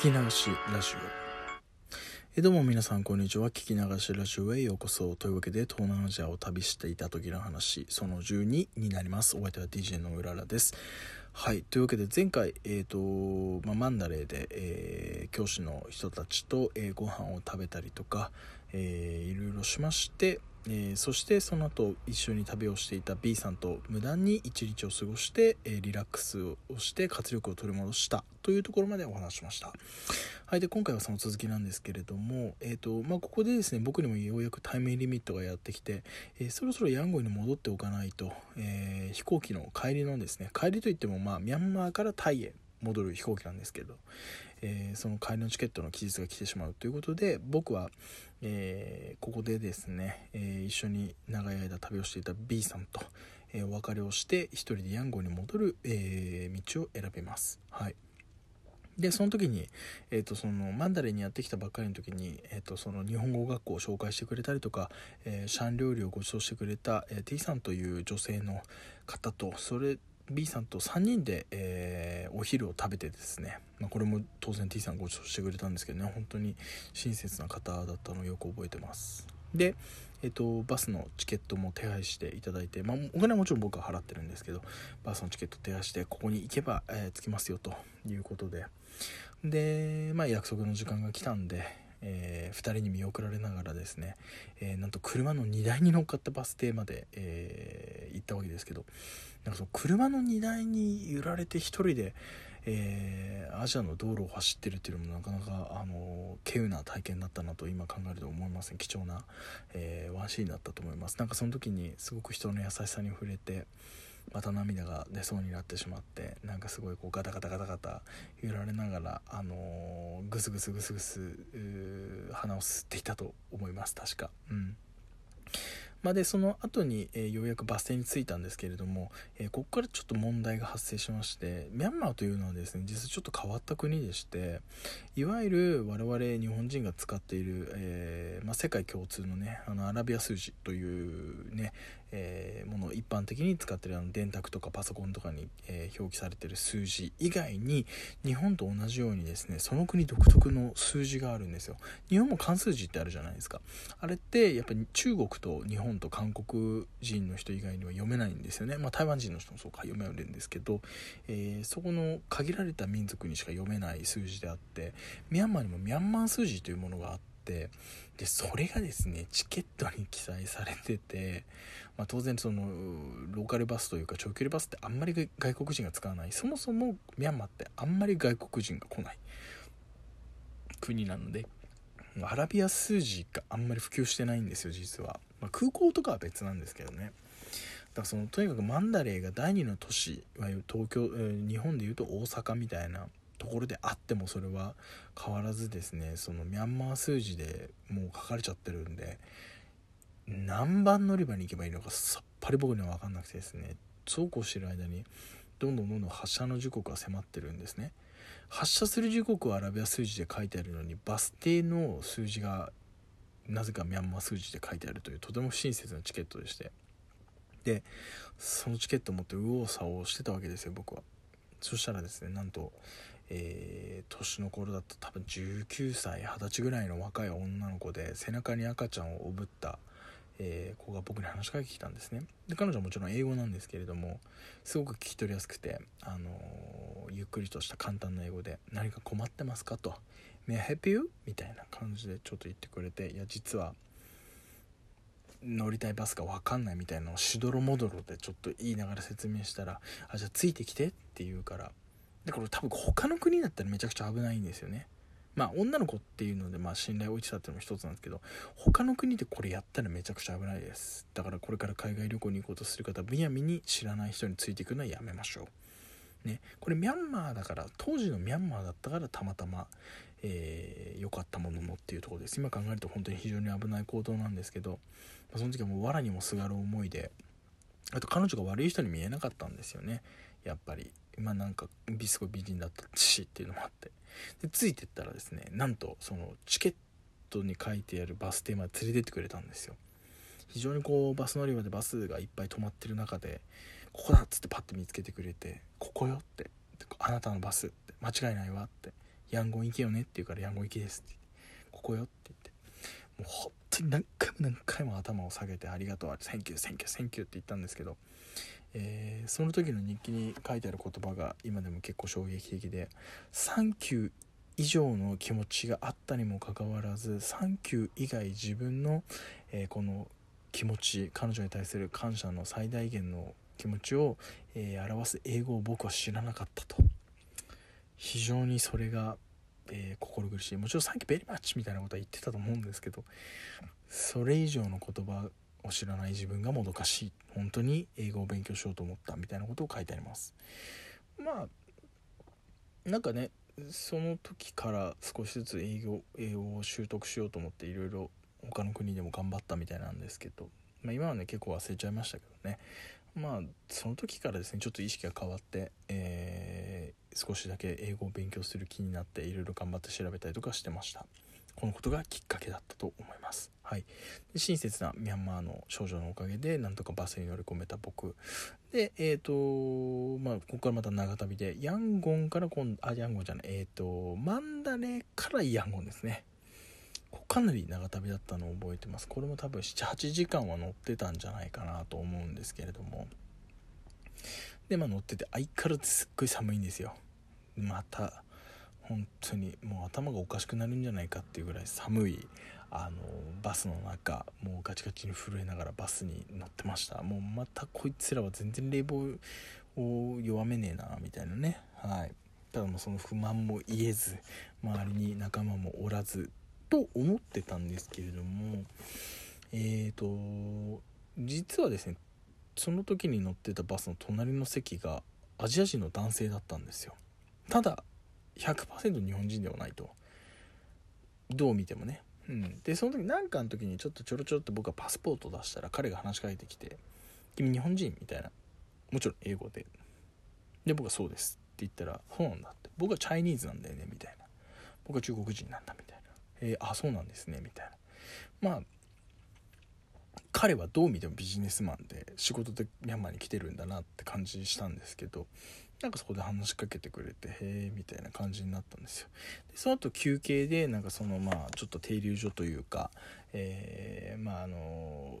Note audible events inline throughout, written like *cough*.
聞き流しラジオ。えどうも皆さんこんにちは。聞き流しラジオへようこそ。というわけで東南アジアを旅していた時の話。その12になります。お相手は DJ のうららです。はい。というわけで前回えっ、ー、と、まあ、マンダレーで、えー、教師の人たちと、えー、ご飯を食べたりとか、えー、いろいろしましてえー、そしてその後一緒に旅をしていた B さんと無断に一日を過ごして、えー、リラックスをして活力を取り戻したというところまでお話しました。はいで今回はその続きなんですけれども、えーとまあ、ここでですね僕にもようやくタイムリミットがやってきて、えー、そろそろヤンゴンに戻っておかないと、え飛行機の帰りのですね帰りといってもまあミャンマーからタイへ戻る飛行機なんですけど、えー、その帰りのチケットの期日が来てしまうということで僕は、えー、ここでですね、えー、一緒に長い間旅をしていた B さんと、えお別れをして一人でヤンゴンに戻る、え道を選びます。はいでその時に、えーと、そのマンダレにやってきたばっかりの時に、えーと、その日本語学校を紹介してくれたりとか、えー、シャン料理をご馳走してくれた、えー、T さんという女性の方とそれ B さんと3人で、えー、お昼を食べてですね、まあ、これも当然 T さんご馳走してくれたんですけどね本当に親切な方だったのをよく覚えてます。で、えーと、バスのチケットも手配していただいて、まあ、お金はもちろん僕は払ってるんですけどバスのチケット手配してここに行けば、えー、着きますよということで。で、まあ、約束の時間が来たんでえー、2人に見送られながらですね、えー、なんと車の荷台に乗っかったバス停まで、えー、行ったわけですけどなんかそ車の荷台に揺られて1人で、えアジアの道路を走ってるっていうのもなかなか、あの稀有な体験だったなと今考えると思いません。貴重な、えワンシーンだったと思います。なんかその時にすごく人の優しさに触れてまた涙が出そうになってしまってなんかすごいこうガタガタガタガタ揺られながら、あのー、グスグスグスグス鼻を吸っていたと思います確か。うんまあ、でその後に、えー、ようやくバス停に着いたんですけれども、えー、ここからちょっと問題が発生しましてミャンマーというのはですね実はちょっと変わった国でしていわゆる我々日本人が使っている、えー、まあ、世界共通のねあのアラビア数字というね、えもの一般的に使ってるあの電卓とかパソコンとかに、え表記されてる数字以外に日本と同じようにですねその国独特の数字があるんですよ。日本も漢数字ってあるじゃないですか。あれってやっぱり中国と日本本と韓国人の人以外には読めないんですよね、まあ、台湾人の人もそうか読めるんですけど、えー、そこの限られた民族にしか読めない数字であってミャンマーにもミャンマー数字というものがあってでそれがですねチケットに記載されてて、まあ、当然そのローカルバスというか長距離バスってあんまり外国人が使わない。そもそもミャンマーってあんまり外国人が来ない。国なのでアラビア数字があんまり普及してないんですよ実は、まあ、空港とかは別なんですけどね。だからそのとにかくマンダレーが第2の都市東京、日本でいうと大阪みたいなところであってもそれは変わらずですねそのミャンマー数字でもう書かれちゃってるんで何番乗り場に行けばいいのかさっぱり僕には分かんなくてですねそうこうしてる間にどんどんどんどん発車の時刻が迫ってるんですね。発車する時刻はアラビア数字で書いてあるのにバス停の数字がなぜかミャンマー数字で書いてあるというとても不親切なチケットでして。でそのチケットを持って右往左往してたわけですよ僕は。そしたらですねなんとえー、年の頃だと多分19歳20歳ぐらいの若い女の子で背中に赤ちゃんをおぶったえー、子が僕に話しかけてきたんですねで彼女はもちろん英語なんですけれどもすごく聞き取りやすくて、あのー、ゆっくりとした簡単な英語で「何か困ってますか?」と「May I help you?」みたいな感じでちょっと言ってくれていや実は乗りたいバスが分かんないみたいなのをしどろもどろでちょっと言いながら説明したら「あじゃあついてきて」って言うからでこれ多分他の国だったらめちゃくちゃ危ないんですよね。まあ女の子っていうのでまあ信頼を置いてたっていうのも一つなんですけど他の国でこれやったらめちゃくちゃ危ないです。だからこれから海外旅行に行こうとする方むやみに知らない人についていくのはやめましょう。ね。これミャンマーだから当時のミャンマーだったからたまたま良、えー、かったもののっていうところです。今考えると本当に非常に危ない行動なんですけど、まあ、その時はもう藁にもすがる思いであと彼女が悪い人に見えなかったんですよね。やっぱりまあなんかすごい美人だったしっていうのもあって。でついてったらですねなんとそのチケットに書いてあるバス停まで連れてってくれたんですよ。非常にこうバス乗り場でバスがいっぱい止まってる中で「ここだ」っつってパッて見つけてくれて「ここよ」って「あなたのバス」って「間違いないわ」ってヤンゴン行けよねって言うからヤンゴン行けですってここよって言ってもう本当に何回も何回も頭を下げてありがとう thank you thank you thank you って言ったんですけど、えー、その時の日記に書いてある言葉が今でも結構衝撃的で「サンキュー以上の気持ちがあったにもかかわらず「サンキュー」以外自分の、えー、この気持ち彼女に対する感謝の最大限の気持ちを、えー、表す英語を僕は知らなかったと。非常にそれが、えー、心苦しい。もちろん「サンキューベリーマッチ」みたいなことは言ってたと思うんですけどそれ以上の言葉を知らない自分がもどかしい。本当に英語を勉強しようと思ったみたいなことを書いてあります。まあなんかねその時から少しずつ英語英語を習得しようと思っていろいろ他の国でも頑張ったみたいなんですけど、まあ、今はね結構忘れちゃいましたけどね。まあその時からですねちょっと意識が変わって、えー、少しだけ英語を勉強する気になっていろいろ頑張って調べたりとかしてました。このことがきっかけだったと思います。はい。で親切なミャンマーの少女のおかげでなんとかバスに乗り込めた僕。でえっ、ー、とまあここからまた長旅でヤンゴンから今度あヤンゴンじゃないえっ、ー、とマンダレからヤンゴンですね。かなり長旅だったのを覚えてます。これも多分78時間は乗ってたんじゃないかなと思うんですけれども。でまあ乗ってて相変わらずすっごい寒いんですよ。また本当にもう頭がおかしくなるんじゃないかっていうぐらい寒いあのバスの中もうガチガチに震えながらバスに乗ってました。もうまたこいつらは全然冷房を弱めねえなみたいなね。はい。ただもうその不満も言えず周りに仲間もおらずと思ってたんですけれどもえーと実はですねその時に乗ってたバスの隣の席がアジア人の男性だったんですよ。ただ100%日本人ではないと。どう見てもね。でその時なんかの時にちょっとちょろちょろって僕がパスポート出したら彼が話しかけてきて「君日本人?」みたいな。もちろん英語で。で僕は「そうです」って言ったら「そうなんだ」って僕はチャイニーズなんだよねみたいな僕は中国人なんだみたいなえー、あそうなんですねみたいな。まあ彼はどう見てもビジネスマンで仕事でミャンマーに来てるんだなって感じしたんですけどなんかそこで話しかけてくれてへえみたいな感じになったんですよ。でその後休憩でなんかそのまあちょっと停留所というかえー、まああの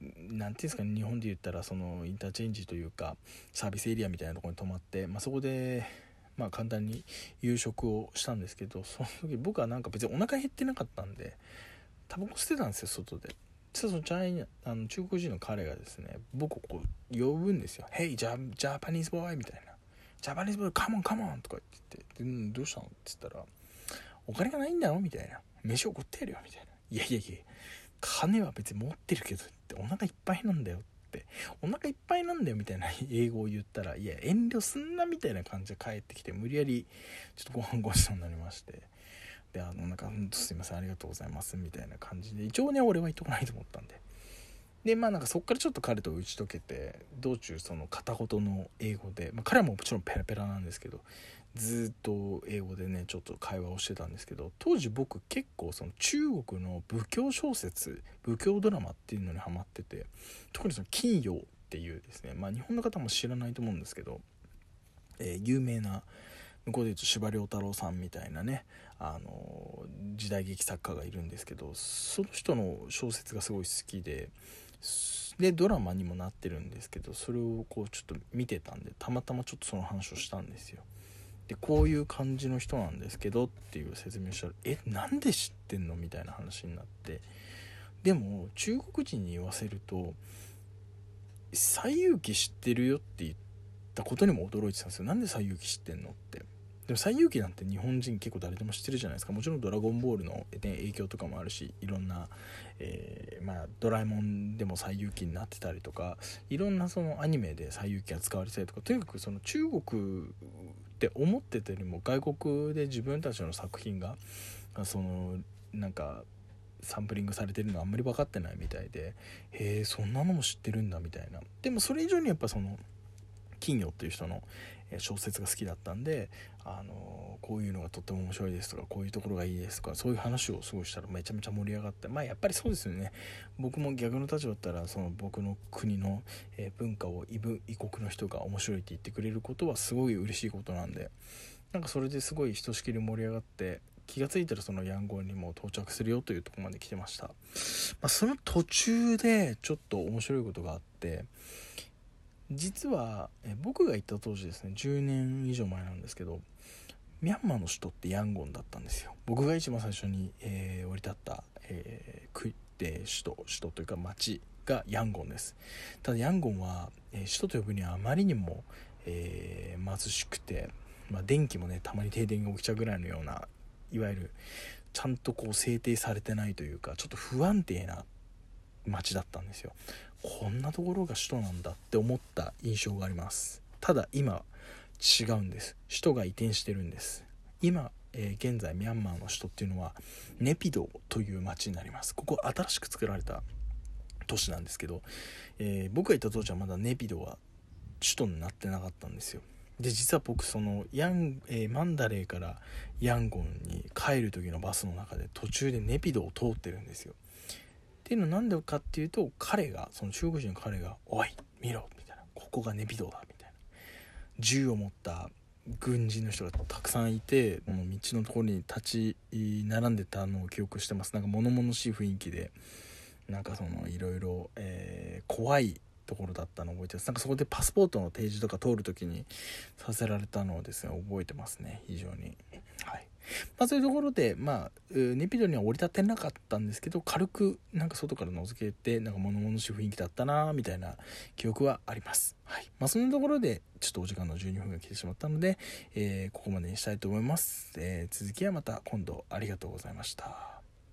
何て言うんですかね日本で言ったらそのインターチェンジというかサービスエリアみたいなとこに泊まって、まあ、そこでまあ簡単に夕食をしたんですけどその時僕はなんか別にお腹減ってなかったんでタバコ捨てたんですよ外で。そのチャイあの中国人の彼がですね僕をこう呼ぶんですよ「Hey ジャジャパニーズボーイ」みたいな「ジャパニーズボーイカモンカモン」とか言ってて「でどうしたの?」って言ったら「お金がないんだろ?」みたいな「飯を食ってやるよ」みたいな「いやいやいや金は別に持ってるけど」ってお腹いっぱいなんだよって。お腹いっぱいなんだよ？みたいな *laughs* 英語を言ったらいや遠慮すんなみたいな感じで帰ってきて無理やりちょっとご飯ごちそうになりまして。であのなんか「んすいませんありがとうございます」みたいな感じで一応ね俺は言っとかないと思ったんで。でまあなんかそっからちょっと彼と打ち解けて道中その片言の英語で、まあ、彼ももちろんペラペラなんですけどずっと英語でねちょっと会話をしてたんですけど当時僕結構その中国の仏教小説仏教ドラマっていうのにハマってて特にその金曜っていうですねまあ日本の方も知らないと思うんですけど、えー、有名な向こうで言うと司馬太郎さんみたいなねあの時代劇作家がいるんですけどその人の小説がすごい好きででドラマにもなってるんですけどそれをこうちょっと見てたんでたまたまちょっとその話をしたんですよ。でこういう感じの人なんですけどっていう説明したら「えなんで知ってんの?」みたいな話になってでも中国人に言わせると「西遊記知ってるよ」って言ったことにも驚いてたんですよなんで西遊記知ってんのってでも西遊記なんて日本人結構誰でも知ってるじゃないですか。もちろん「ドラゴンボール」の、影響とかもあるしいろんな、えー、まあ、ドラえもんでも西遊記になってたりとかいろんなそのアニメで西遊記が使われてたりとかとにかくその中国って思ってたよりも外国で自分たちの作品がそのなんかサンプリングされてるのあんまり分かってないみたいでへえそんなのも知ってるんだみたいな。でもそれ以上にやっぱその金魚っていう人の小説が好きだったんで、あのこういうのがとっても面白いですとかこういうところがいいですとかそういう話をすごいしたらめちゃめちゃ盛り上がってまあやっぱりそうですよね。僕も逆の立場だったらその僕の国の、え文化を異国の人が面白いって言ってくれることはすごい嬉しいことなんでなんかそれですごいひとしきり盛り上がって気が付いたらそのヤンゴンにも到着するよというとこまで来てました、まあ、その途中でちょっと面白いことがあって実は僕が行った当時ですね10年以上前なんですけどミャンマーの首都ってヤンゴンだったんですよ。僕が一番最初に、えー、降り立った、えー、首都首都というか町がヤンゴンです。ただヤンゴンは、えー、首都と呼ぶにはあまりにも、えー、貧しくて、まあ、電気もねたまに停電が起きちゃうぐらいのようないわゆるちゃんとこう制定されてないというかちょっと不安定な街だったんですよ。こんなところが首都なんだって思った印象があります。ただ今違うんです。首都が移転してるんです。今、えー、現在ミャンマーの首都っていうのはネピドという町になります。ここ新しく作られた都市なんですけど、えー、僕が行った当時はまだネピドは首都になってなかったんですよ。で実は僕そのヤン、えー、マンダレーからヤンゴンに帰る時のバスの中で途中でネピドを通ってるんですよ。っていうのは何でかっていうと彼がその中国人の彼が「おい見ろ」みたいな「ここがネピドだ」みたいな。銃を持った軍人の人がたくさんいてこの道のところに立ち並んでたのを記憶してます。なんか物々しい雰囲気でなんかそのいろいろ、怖いところだったのを覚えてます。なんかそこでパスポートの提示とか通る時にさせられたのをですね覚えてますね。非常に。まあそういうところでまあネピドには降り立ってなかったんですけど軽くなんか外から覗けてなんか物々しい雰囲気だったなみたいな記憶はあります。はい。まあそんなところでちょっとお時間の12分が来てしまったので、えー、ここまでにしたいと思います、えー、続きはまた今度。ありがとうございました。